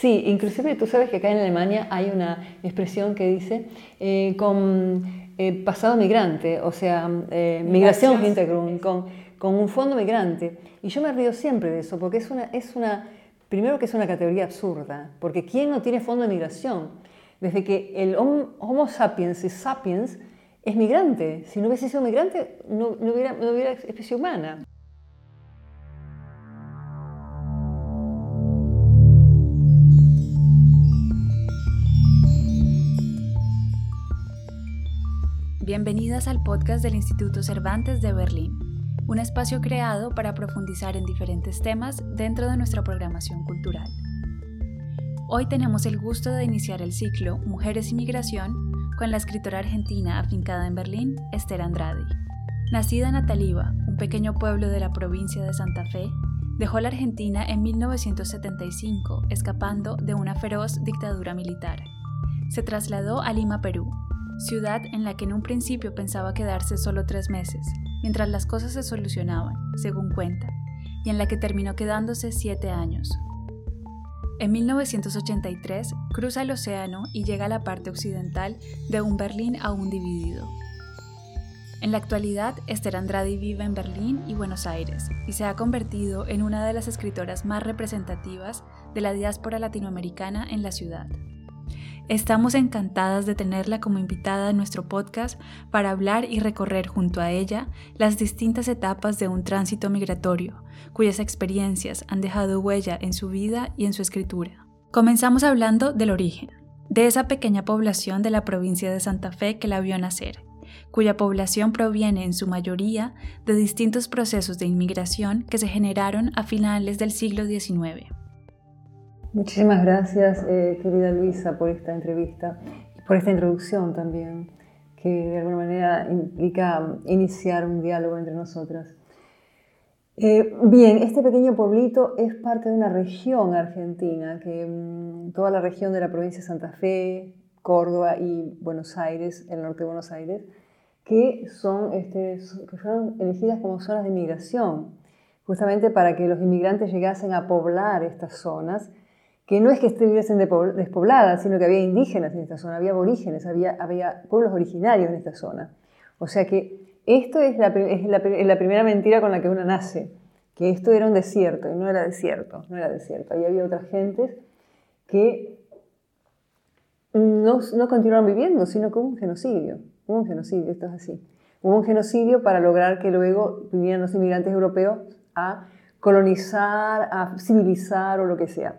Sí, inclusive tú sabes que acá en Alemania hay una expresión que dice eh, con eh, pasado migrante, o sea, eh, migración Hintergrund, con, con un fondo migrante. Y yo me río siempre de eso, porque es una, es una, primero que es una categoría absurda, porque ¿quién no tiene fondo de migración? Desde que el Homo sapiens es sapiens, es migrante. Si no hubiese sido migrante, no, no, hubiera, no hubiera especie humana. Bienvenidas al podcast del Instituto Cervantes de Berlín, un espacio creado para profundizar en diferentes temas dentro de nuestra programación cultural. Hoy tenemos el gusto de iniciar el ciclo Mujeres y Migración con la escritora argentina afincada en Berlín, Esther Andrade. Nacida en Ataliba, un pequeño pueblo de la provincia de Santa Fe, dejó la Argentina en 1975, escapando de una feroz dictadura militar. Se trasladó a Lima, Perú, ciudad en la que en un principio pensaba quedarse solo tres meses, mientras las cosas se solucionaban, según cuenta, y en la que terminó quedándose siete años. En 1983 cruza el océano y llega a la parte occidental de un Berlín aún dividido. En la actualidad, Esther Andrade vive en Berlín y Buenos Aires y se ha convertido en una de las escritoras más representativas de la diáspora latinoamericana en la ciudad. Estamos encantadas de tenerla como invitada en nuestro podcast para hablar y recorrer junto a ella las distintas etapas de un tránsito migratorio, cuyas experiencias han dejado huella en su vida y en su escritura. Comenzamos hablando del origen, de esa pequeña población de la provincia de Santa Fe que la vio nacer, cuya población proviene en su mayoría de distintos procesos de inmigración que se generaron a finales del siglo XIX. Muchísimas gracias, eh, querida Luisa, por esta entrevista, por esta introducción también, que de alguna manera implica iniciar un diálogo entre nosotras. Eh, bien, este pequeño pueblito es parte de una región argentina, que mm, toda la región de la provincia de Santa Fe, Córdoba y Buenos Aires, el norte de Buenos Aires, que son, este, que fueron elegidas como zonas de inmigración, justamente para que los inmigrantes llegasen a poblar estas zonas que no es que estuviesen despobladas, sino que había indígenas en esta zona, había aborígenes, había, pueblos originarios en esta zona. O sea que esto es la, primera mentira con la que uno nace, que esto era un desierto, y no era desierto, no era desierto. Ahí había otras gentes que no, no continuaron viviendo, sino que hubo un genocidio. Hubo un genocidio, esto es así. Hubo un genocidio para lograr que luego vinieran los inmigrantes europeos a colonizar, a civilizar o lo que sea.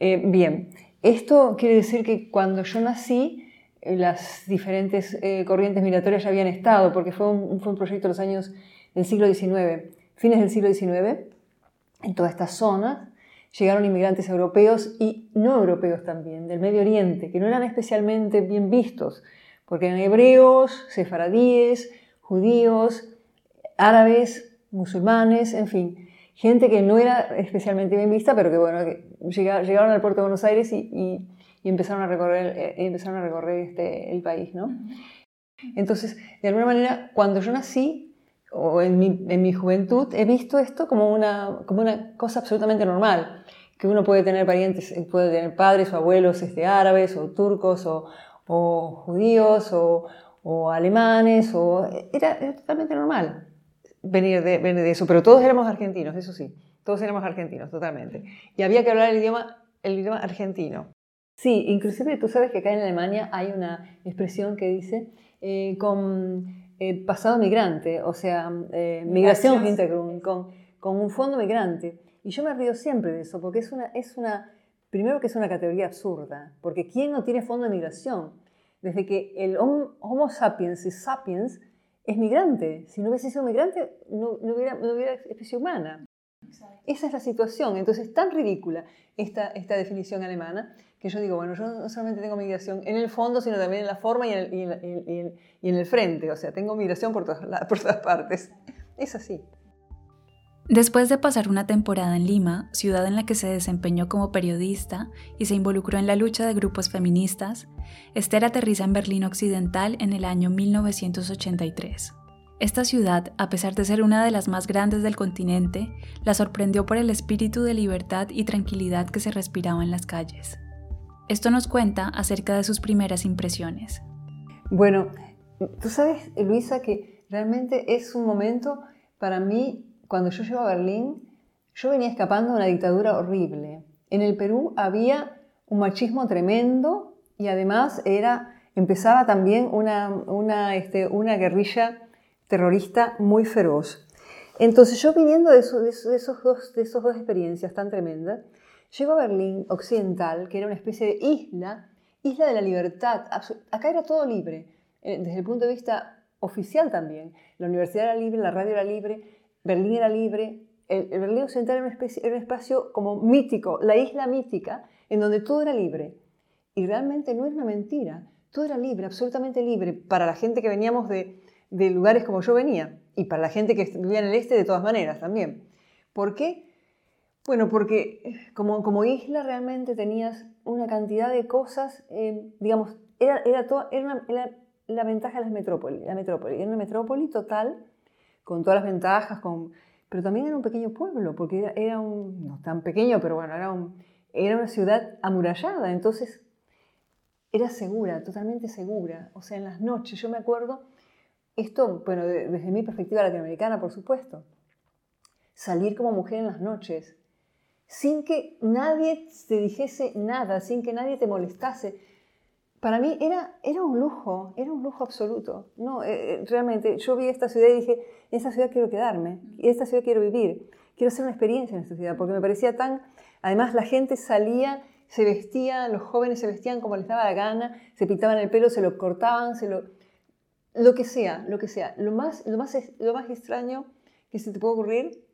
Eh, bien, esto quiere decir que cuando yo nací, eh, las diferentes eh, corrientes migratorias ya habían estado, porque fue un, proyecto de los años del siglo XIX, fines del siglo XIX, en toda esta zona llegaron inmigrantes europeos y no europeos también, del Medio Oriente, que no eran especialmente bien vistos, porque eran hebreos, sefaradíes, judíos, árabes, musulmanes, en fin gente que no era especialmente bien vista, pero que bueno, que llegaron al puerto de Buenos Aires y, empezaron a recorrer, eh, empezaron a recorrer este, el país, ¿no? Entonces, de alguna manera, cuando yo nací, o en mi, en mi, juventud, he visto esto como una, como una cosa absolutamente normal, que uno puede tener parientes, eh, puede tener padres o abuelos este, árabes o turcos o, o judíos o, o, alemanes, o, era, era totalmente normal venir de, de eso, pero todos éramos argentinos, eso sí, todos éramos argentinos, totalmente. Y había que hablar el idioma, el idioma argentino. Sí, inclusive tú sabes que acá en Alemania hay una expresión que dice eh, con eh, pasado migrante, o sea, eh, migración Hintergrund, con, con un fondo migrante. Y yo me río siempre de eso, porque es una, es una, primero que es una categoría absurda, porque ¿quién no tiene fondo de migración? Desde que el Homo sapiens es sapiens, es migrante. Si no hubiese sido migrante, no, hubiera, no hubiera especie humana. Esa es la situación. Entonces, es tan ridícula esta, esta definición alemana que yo digo, bueno, yo no solamente tengo migración en el fondo, sino también en la forma y en el, y en el, frente. O sea, tengo migración por todas, por todas partes. Es así. Después de pasar una temporada en Lima, ciudad en la que se desempeñó como periodista y se involucró en la lucha de grupos feministas, Esther aterriza en Berlín Occidental en el año 1983. Esta ciudad, a pesar de ser una de las más grandes del continente, la sorprendió por el espíritu de libertad y tranquilidad que se respiraba en las calles. Esto nos cuenta acerca de sus primeras impresiones. Bueno, tú sabes, Luisa, que realmente es un momento para mí, cuando yo llego a Berlín, yo venía escapando de una dictadura horrible. En el Perú había un machismo tremendo y además era, empezaba también una, una, este, una guerrilla terrorista muy feroz. Entonces yo viniendo de, de, esos dos, de esas dos experiencias tan tremendas, llego a Berlín Occidental, que era una especie de isla, isla de la libertad. Acá era todo libre, eh, desde el punto de vista oficial también. La universidad era libre, la radio era libre, Berlín era libre. El, Berlín Occidental era, un espacio como mítico, la isla mítica, en donde todo era libre. Y realmente no es una mentira. Todo era libre, absolutamente libre, para la gente que veníamos de, lugares como yo venía y para la gente que vivía en el este de todas maneras también. ¿Por qué? Bueno, porque como, isla realmente tenías una cantidad de cosas, eh, digamos, era, era, era, la ventaja de las metrópolis, la metrópoli. Era una metrópoli total, con todas las ventajas, con, pero también era un pequeño pueblo, porque era, un, no tan pequeño, pero bueno, era, un, era una ciudad amurallada, entonces era segura, totalmente segura. O sea, en las noches, yo me acuerdo, esto, bueno, desde mi perspectiva latinoamericana, por supuesto, salir como mujer en las noches, sin que nadie te dijese nada, sin que nadie te molestase. Para mí era, era un lujo, era un lujo absoluto. No, eh, eh, realmente, yo vi esta ciudad y dije, en esta ciudad quiero quedarme, en esta ciudad quiero vivir, quiero hacer una experiencia en esta ciudad, porque me parecía tan... Además, la gente salía, se vestía, los jóvenes se vestían como les daba la gana, se pintaban el pelo, se lo cortaban, se lo... Lo que sea, lo que sea. Lo más, lo más, lo más extraño que se te puede ocurrir,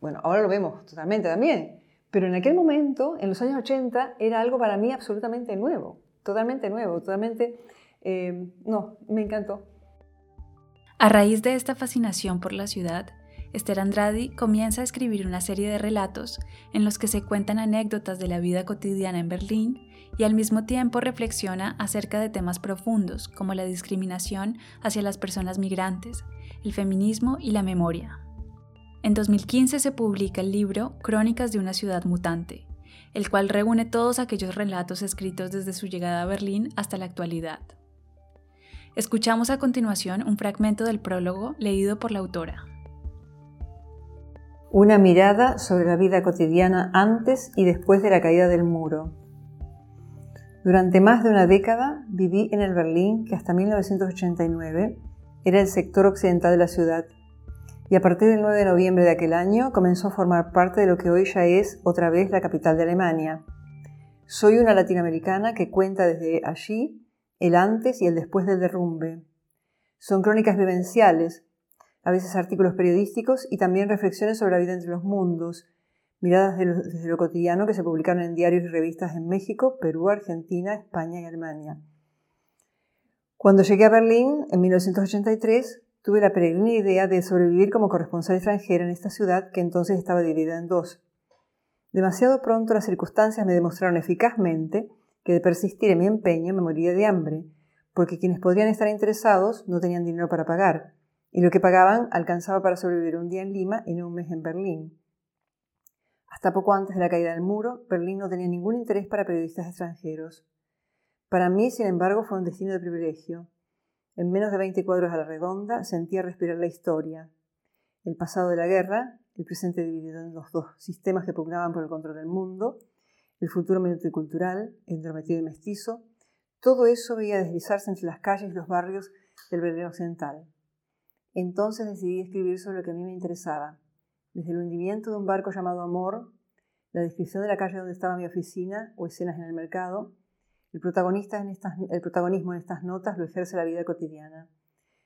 bueno, ahora lo vemos totalmente también, pero en aquel momento, en los años 80, era algo para mí absolutamente nuevo, totalmente nuevo, totalmente... Eh, no, me encantó. A raíz de esta fascinación por la ciudad, Esther Andrade comienza a escribir una serie de relatos en los que se cuentan anécdotas de la vida cotidiana en Berlín y al mismo tiempo reflexiona acerca de temas profundos como la discriminación hacia las personas migrantes, el feminismo y la memoria. En 2015 se publica el libro Crónicas de una ciudad mutante, el cual reúne todos aquellos relatos escritos desde su llegada a Berlín hasta la actualidad. Escuchamos a continuación un fragmento del prólogo leído por la autora. Una mirada sobre la vida cotidiana antes y después de la caída del muro. Durante más de una década viví en el Berlín que hasta 1989 era el sector occidental de la ciudad y a partir del 9 de noviembre de aquel año comenzó a formar parte de lo que hoy ya es otra vez la capital de Alemania. Soy una latinoamericana que cuenta desde allí el antes y el después del derrumbe. Son crónicas vivenciales, a veces artículos periodísticos y también reflexiones sobre la vida entre los mundos, miradas desde lo cotidiano que se publicaron en diarios y revistas en México, Perú, Argentina, España y Alemania. Cuando llegué a Berlín en 1983, tuve la peregrina idea de sobrevivir como corresponsal extranjera en esta ciudad que entonces estaba dividida en dos. Demasiado pronto las circunstancias me demostraron eficazmente que de persistir en mi empeño me moriría de hambre, porque quienes podrían estar interesados no tenían dinero para pagar, y lo que pagaban alcanzaba para sobrevivir un día en Lima y no un mes en Berlín. Hasta poco antes de la caída del muro, Berlín no tenía ningún interés para periodistas extranjeros. Para mí, sin embargo, fue un destino de privilegio. En menos de 20 cuadros a la redonda sentía respirar la historia, el pasado de la guerra, el presente dividido en los dos sistemas que pugnaban por el control del mundo, el futuro multicultural, entrometido y mestizo, todo eso veía deslizarse entre las calles y los barrios del Berlín Occidental. Entonces decidí escribir sobre lo que a mí me interesaba, desde el hundimiento de un barco llamado Amor, la descripción de la calle donde estaba mi oficina o escenas en el mercado, el, protagonista en estas, el protagonismo en estas notas lo ejerce la vida cotidiana.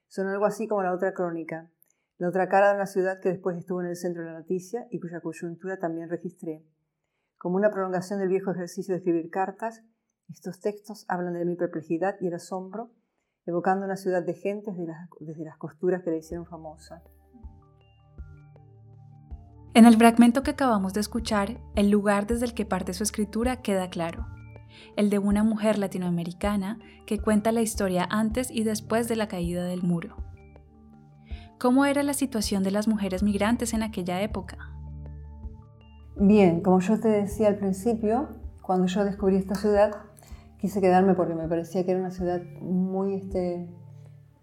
Son algo así como la otra crónica, la otra cara de una ciudad que después estuvo en el centro de la noticia y cuya coyuntura también registré. Como una prolongación del viejo ejercicio de escribir cartas, estos textos hablan de mi perplejidad y el asombro, evocando una ciudad de gentes desde las, desde las costuras que la hicieron famosa. En el fragmento que acabamos de escuchar, el lugar desde el que parte su escritura queda claro el de una mujer latinoamericana que cuenta la historia antes y después de la caída del muro. ¿Cómo era la situación de las mujeres migrantes en aquella época? Bien, como yo te decía al principio, cuando yo descubrí esta ciudad, quise quedarme porque me parecía que era una ciudad muy, este,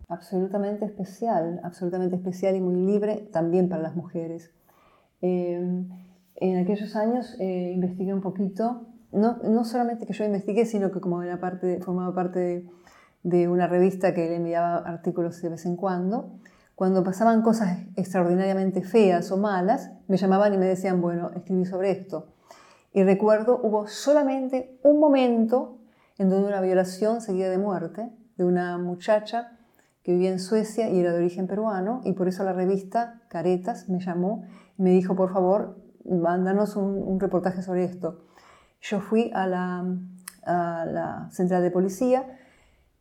absolutamente especial, absolutamente especial y muy libre también para las mujeres. Eh, en aquellos años eh, investigué un poquito, no, no, solamente que yo investigué, sino que como era parte formaba parte de, una revista que le enviaba artículos de vez en cuando, cuando pasaban cosas extraordinariamente feas o malas, me llamaban y me decían, bueno, escribí sobre esto. Y recuerdo, hubo solamente un momento en donde una violación seguía de muerte de una muchacha que vivía en Suecia y era de origen peruano, y por eso la revista Caretas me llamó y me dijo, por favor, mándanos un, reportaje sobre esto. Yo fui a la, a la central de policía,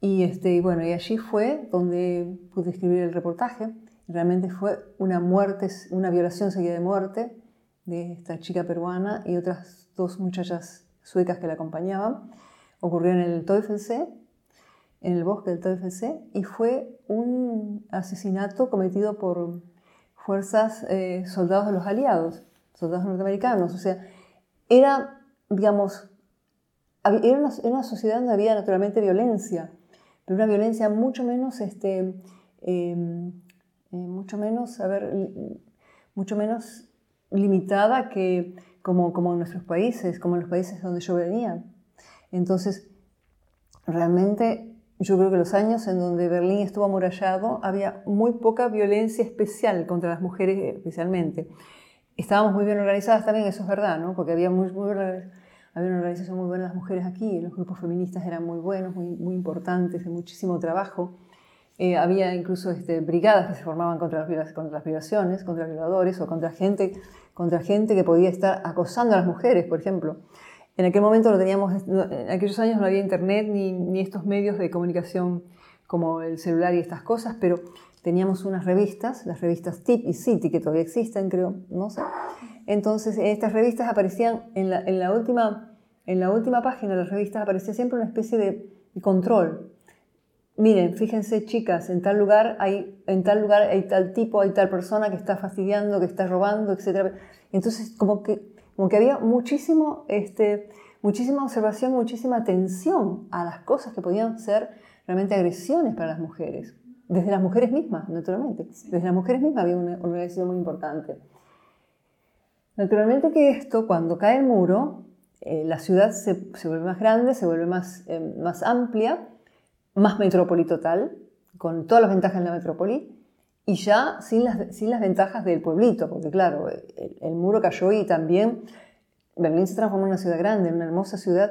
y, este, bueno, y allí fue donde pude escribir el reportaje. Realmente fue una muerte, una violación seguida de muerte de esta chica peruana y otras dos muchachas suecas que la acompañaban. Ocurrió en el Teufelsee, en el bosque del Teufelsee, y fue un asesinato cometido por fuerzas, eh, soldados de los aliados, soldados norteamericanos. O sea, era, digamos, era una, era una sociedad donde había naturalmente violencia pero una violencia mucho menos, este, em, eh, mucho menos, a ver, mucho menos limitada que como, como en nuestros países, como en los países donde yo venía. Entonces, realmente yo creo que los años en donde Berlín estuvo amurallado había muy poca violencia especial contra las mujeres especialmente. Estábamos muy bien organizadas también, eso es verdad, ¿no? porque había muy, muy había una organización muy buena de las mujeres aquí, los grupos feministas eran muy buenos, muy, muy importantes, de muchísimo trabajo. Eh, había incluso este, brigadas que se formaban contra las, violaciones, contra violadores o contra gente, contra gente que podía estar acosando a las mujeres, por ejemplo. En aquel momento no teníamos, en aquellos años no había internet ni, ni estos medios de comunicación como el celular y estas cosas, pero teníamos unas revistas, las revistas Tip y City, que todavía existen, creo, no sé. Entonces, estas revistas aparecían en la, última, en la última página de las revistas aparecía siempre una especie de control. Miren, fíjense chicas, en tal lugar hay, en tal lugar hay tal tipo, hay tal persona que está fastidiando, que está robando, etc. Entonces, como que, como que había muchísimo, este, muchísima observación, muchísima atención a las cosas que podían ser realmente agresiones para las mujeres. Desde las mujeres mismas, naturalmente. Desde las mujeres mismas había una organización muy importante. Naturalmente que esto, cuando cae el muro, eh, la ciudad se, vuelve más grande, se vuelve más, eh, más amplia, más metrópoli total, con todas las ventajas de la metrópoli, y ya sin las, sin las ventajas del pueblito, porque claro, el, muro cayó y también Berlín se transformó en una ciudad grande, en una hermosa ciudad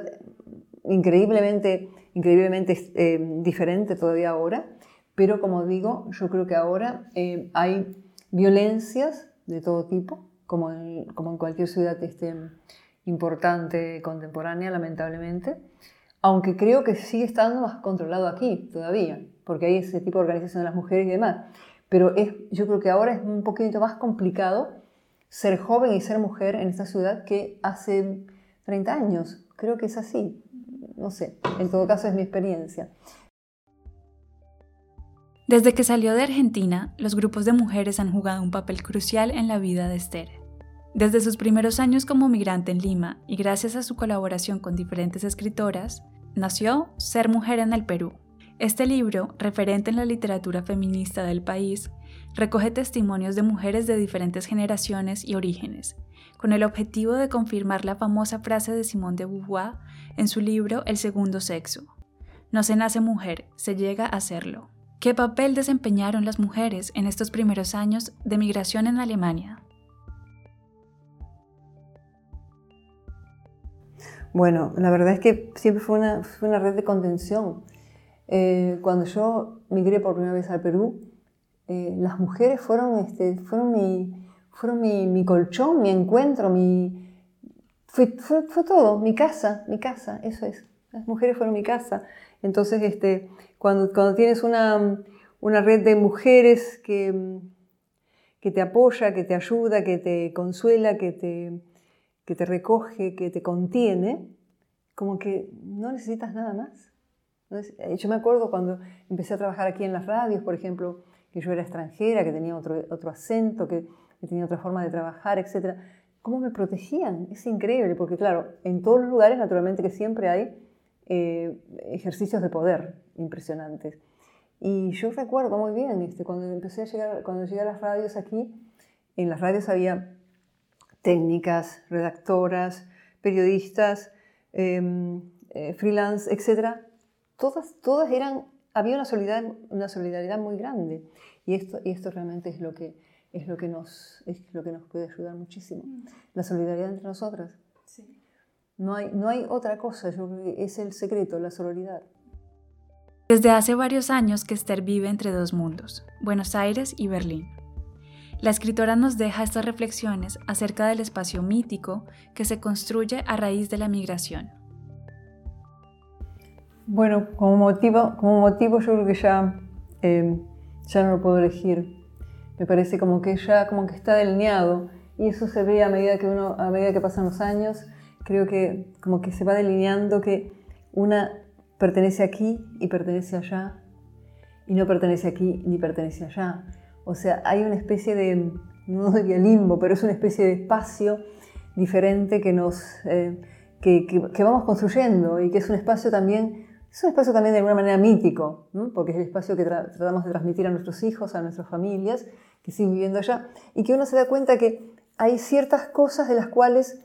increíblemente, increíblemente eh, diferente todavía ahora, pero como digo, yo creo que ahora hay violencias de todo tipo, como en, como en cualquier ciudad este, importante contemporánea, lamentablemente, aunque creo que sigue estando más controlado aquí todavía, porque hay ese tipo de organización de las mujeres y demás. Pero es, yo creo que ahora es un poquito más complicado ser joven y ser mujer en esta ciudad que hace 30 años. Creo que es así. No sé, en todo caso es mi experiencia. Desde que salió de Argentina, los grupos de mujeres han jugado un papel crucial en la vida de Esther. Desde sus primeros años como migrante en Lima y gracias a su colaboración con diferentes escritoras, nació Ser Mujer en el Perú. Este libro, referente en la literatura feminista del país, recoge testimonios de mujeres de diferentes generaciones y orígenes, con el objetivo de confirmar la famosa frase de Simone de Beauvoir en su libro El segundo sexo. No se nace mujer, se llega a serlo. ¿Qué papel desempeñaron las mujeres en estos primeros años de migración en Alemania? Bueno, la verdad es que siempre fue una, fue una red de contención. Eh, cuando yo migré por primera vez al Perú, eh, las mujeres fueron, este, fueron, mi, fueron mi, mi, colchón, mi encuentro, mi, fue, fue, fue, todo, mi casa, mi casa, eso es. Las mujeres fueron mi casa. Entonces, este, cuando, cuando tienes una, red de mujeres que, que te apoya, que te ayuda, que te consuela, que te, que recoge, que te contiene, como que no necesitas nada más. Eh, yo me acuerdo cuando empecé a trabajar aquí en las radios, por ejemplo, que yo era extranjera, que tenía otro, otro acento, que, tenía otra forma de trabajar, etc. ¿Cómo me protegían? Es increíble, porque claro, en todos los lugares naturalmente que siempre hay eh, ejercicios de poder impresionantes. Y yo recuerdo muy bien, este, cuando empecé a llegar, cuando llegué a las radios aquí, en las radios había técnicas, redactoras, periodistas, em, eh, freelance, etc. Todas, todas eran, había una solidaridad, una solidaridad muy grande. Y esto, y esto realmente es lo, que, es, lo que nos, es lo que nos puede ayudar muchísimo. La solidaridad entre nosotras. No, hay, no hay otra cosa, yo creo que es el secreto, la solidaridad. Desde hace varios años que Esther vive entre dos mundos, Buenos Aires y Berlín. La escritora nos deja estas reflexiones acerca del espacio mítico que se construye a raíz de la migración. Bueno, como motivo, como motivo yo creo que ya, em, ya no lo puedo elegir. Me parece como que ya como que está delineado y eso se ve a medida que uno, a medida que pasan los años. Creo que como que se va delineando que una pertenece aquí y pertenece allá y no pertenece aquí ni pertenece allá. O sea, hay una especie de, no diría limbo, pero es una especie de espacio diferente que, nos, eh, que, vamos construyendo y que es un espacio también, es un espacio también de alguna manera mítico, porque es el espacio que tratamos de transmitir a nuestros hijos, a nuestras familias que siguen viviendo allá, y que uno se da cuenta que hay ciertas cosas de las cuales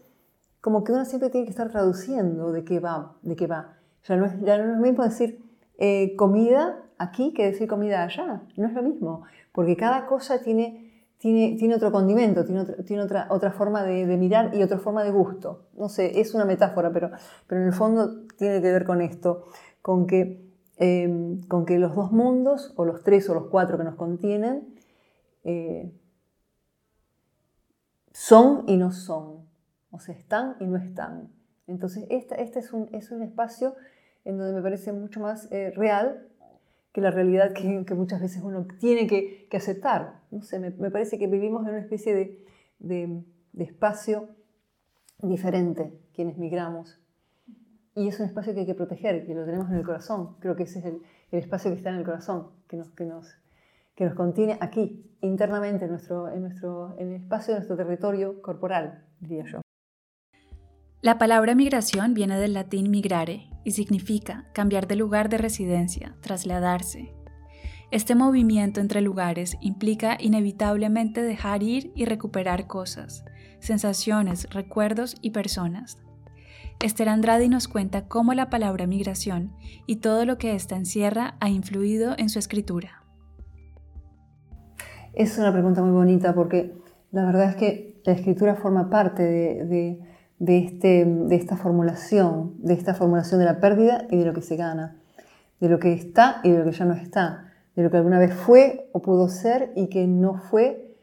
como que uno siempre tiene que estar traduciendo de qué va, de qué va. Ya no es, ya no es lo mismo decir eh, comida aquí que decir comida allá, no es lo mismo porque cada cosa tiene, tiene, tiene otro condimento, tiene, tiene otra, otra forma de, mirar y otra forma de gusto. No sé, es una metáfora, pero, pero en el fondo tiene que ver con esto, con que, em, con que los dos mundos, o los tres o los cuatro que nos contienen, eh, son y no son, o sea, están y no están. Entonces, este, este es, un, es un espacio en donde me parece mucho más eh, real que la realidad que, muchas veces uno tiene que, aceptar. No sé, me, parece que vivimos en una especie de, de, espacio diferente quienes migramos. Y es un espacio que hay que proteger, que lo tenemos en el corazón. Creo que ese es el, el espacio que está en el corazón, que nos, que nos, que nos contiene aquí, internamente, en, nuestro, en, nuestro, en el espacio de nuestro territorio corporal, diría yo. La palabra migración viene del latín migrare y significa cambiar de lugar de residencia, trasladarse. Este movimiento entre lugares implica inevitablemente dejar ir y recuperar cosas, sensaciones, recuerdos y personas. Esther Andrade nos cuenta cómo la palabra migración y todo lo que ésta encierra ha influido en su escritura. Es una pregunta muy bonita porque la verdad es que la escritura forma parte de de, este, de esta formulación, de esta formulación de la pérdida y de lo que se gana, de lo que está y de lo que ya no está, de lo que alguna vez fue o pudo ser y que no fue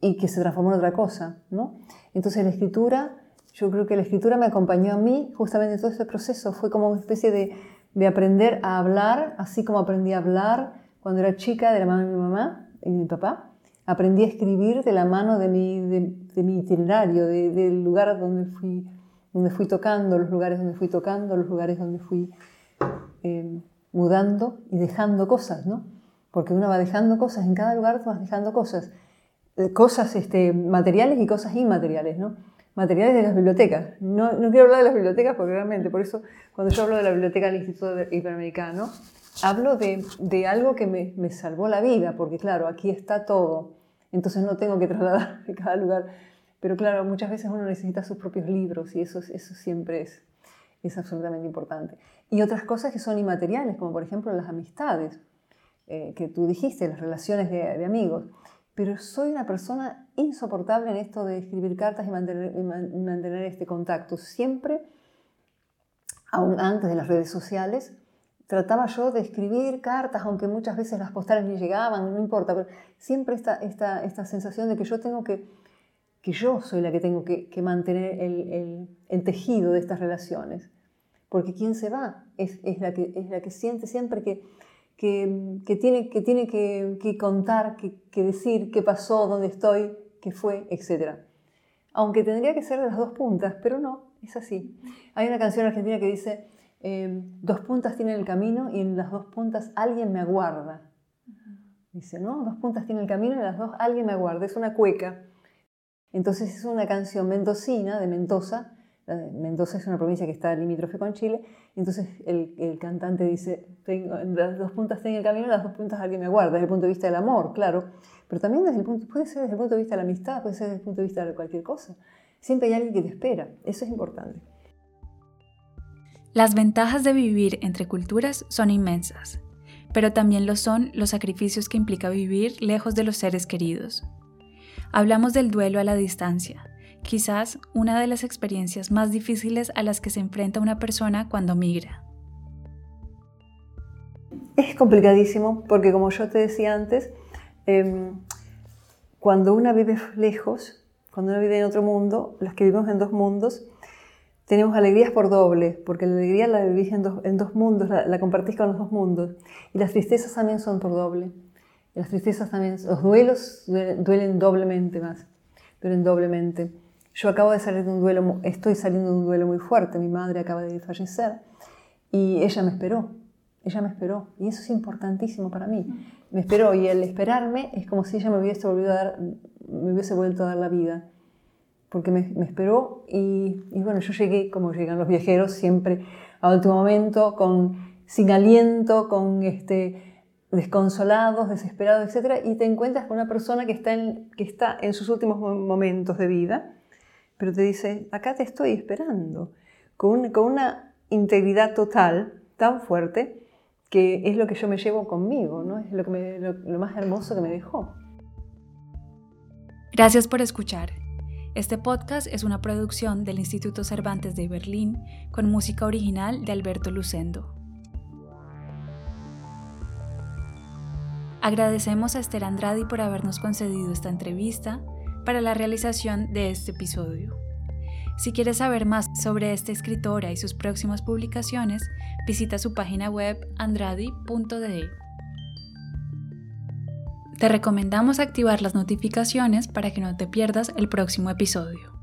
y que se transformó en otra cosa. ¿no? Entonces la escritura, yo creo que la escritura me acompañó a mí justamente en todo este proceso, fue como una especie de, de aprender a hablar, así como aprendí a hablar cuando era chica de la mano de mi mamá y mi papá, aprendí a escribir de la mano de mi, de, mi itinerario, del lugar donde fui, donde fui tocando, los lugares donde fui tocando, los lugares donde fui eh, mudando y dejando cosas, ¿no? Porque uno va dejando cosas, en cada lugar vas dejando cosas, eh, cosas este, materiales y cosas inmateriales, ¿no? Materiales de las bibliotecas. No, no quiero hablar de las bibliotecas porque realmente, por eso cuando yo hablo de la biblioteca del Instituto Iberoamericano, hablo de, de algo que me, me, salvó la vida, porque claro, aquí está todo entonces no tengo que trasladar de cada lugar. Pero claro, muchas veces uno necesita sus propios libros y eso, eso siempre es, es absolutamente importante. Y otras cosas que son inmateriales, como por ejemplo las amistades, eh, que tú dijiste, las relaciones de, amigos. Pero soy una persona insoportable en esto de escribir cartas y mantener, y mantener este contacto. Siempre, aún antes de las redes sociales, trataba yo de escribir cartas, aunque muchas veces las postales ni llegaban, no importa, pero siempre esta, esta, esta sensación de que yo tengo que, que yo soy la que tengo que, que mantener el, el, el, tejido de estas relaciones. Porque quien se va es, es, la, que, es la que siente siempre que, que, que tiene, que, tiene que, contar, que decir qué pasó, dónde estoy, qué fue, etc. Aunque tendría que ser de las dos puntas, pero no, es así. Hay una canción argentina que dice, Em, dos puntas tienen el camino y en las dos puntas alguien me aguarda. Dice, ¿no? Dos puntas tiene el camino y las dos alguien me aguarda. Es una cueca. Entonces es una canción mendocina de Mendoza. Mendoza es una provincia que está limítrofe con Chile. Entonces el, cantante dice, las dos puntas tienen el camino y las dos puntas alguien me aguarda. Desde el punto de vista del amor, claro. Pero también desde el punto, puede ser desde el punto de vista de la amistad, puede ser desde el punto de vista de cualquier cosa. Siempre hay alguien que te espera. Eso es importante. Las ventajas de vivir entre culturas son inmensas pero también lo son los sacrificios que implica vivir lejos de los seres queridos. Hablamos del duelo a la distancia, quizás una de las experiencias más difíciles a las que se enfrenta una persona cuando migra. Es complicadísimo porque como yo te decía antes, em, cuando una vive lejos, cuando una vive en otro mundo, las que vivimos en dos mundos, tenemos alegrías por doble, porque la alegría la vivís en dos, mundos, la, compartís con los dos mundos. Y las tristezas también son por doble. las tristezas también, los duelos duelen, doblemente más, duelen doblemente. Yo acabo de salir de un duelo, estoy saliendo de un duelo muy fuerte, mi madre acaba de fallecer y ella me esperó, ella me esperó y eso es importantísimo para mí. Me esperó y el esperarme es como si ella me hubiese, a dar, me hubiese vuelto a dar la vida porque me, esperó y, bueno, yo llegué como llegan los viajeros, siempre a último momento, con, sin aliento, con este, desconsolados, desesperados, etc. Y te encuentras con una persona que está, en, que está en sus últimos momentos de vida, pero te dice, acá te estoy esperando, con, con una integridad total tan fuerte que es lo que yo me llevo conmigo, ¿no? es lo, que lo más hermoso que me dejó. Gracias por escuchar. Este podcast es una producción del Instituto Cervantes de Berlín con música original de Alberto Lucendo. Agradecemos a Esther Andrade por habernos concedido esta entrevista para la realización de este episodio. Si quieres saber más sobre esta escritora y sus próximas publicaciones, visita su página web andradi.de. Te recomendamos activar las notificaciones para que no te pierdas el próximo episodio.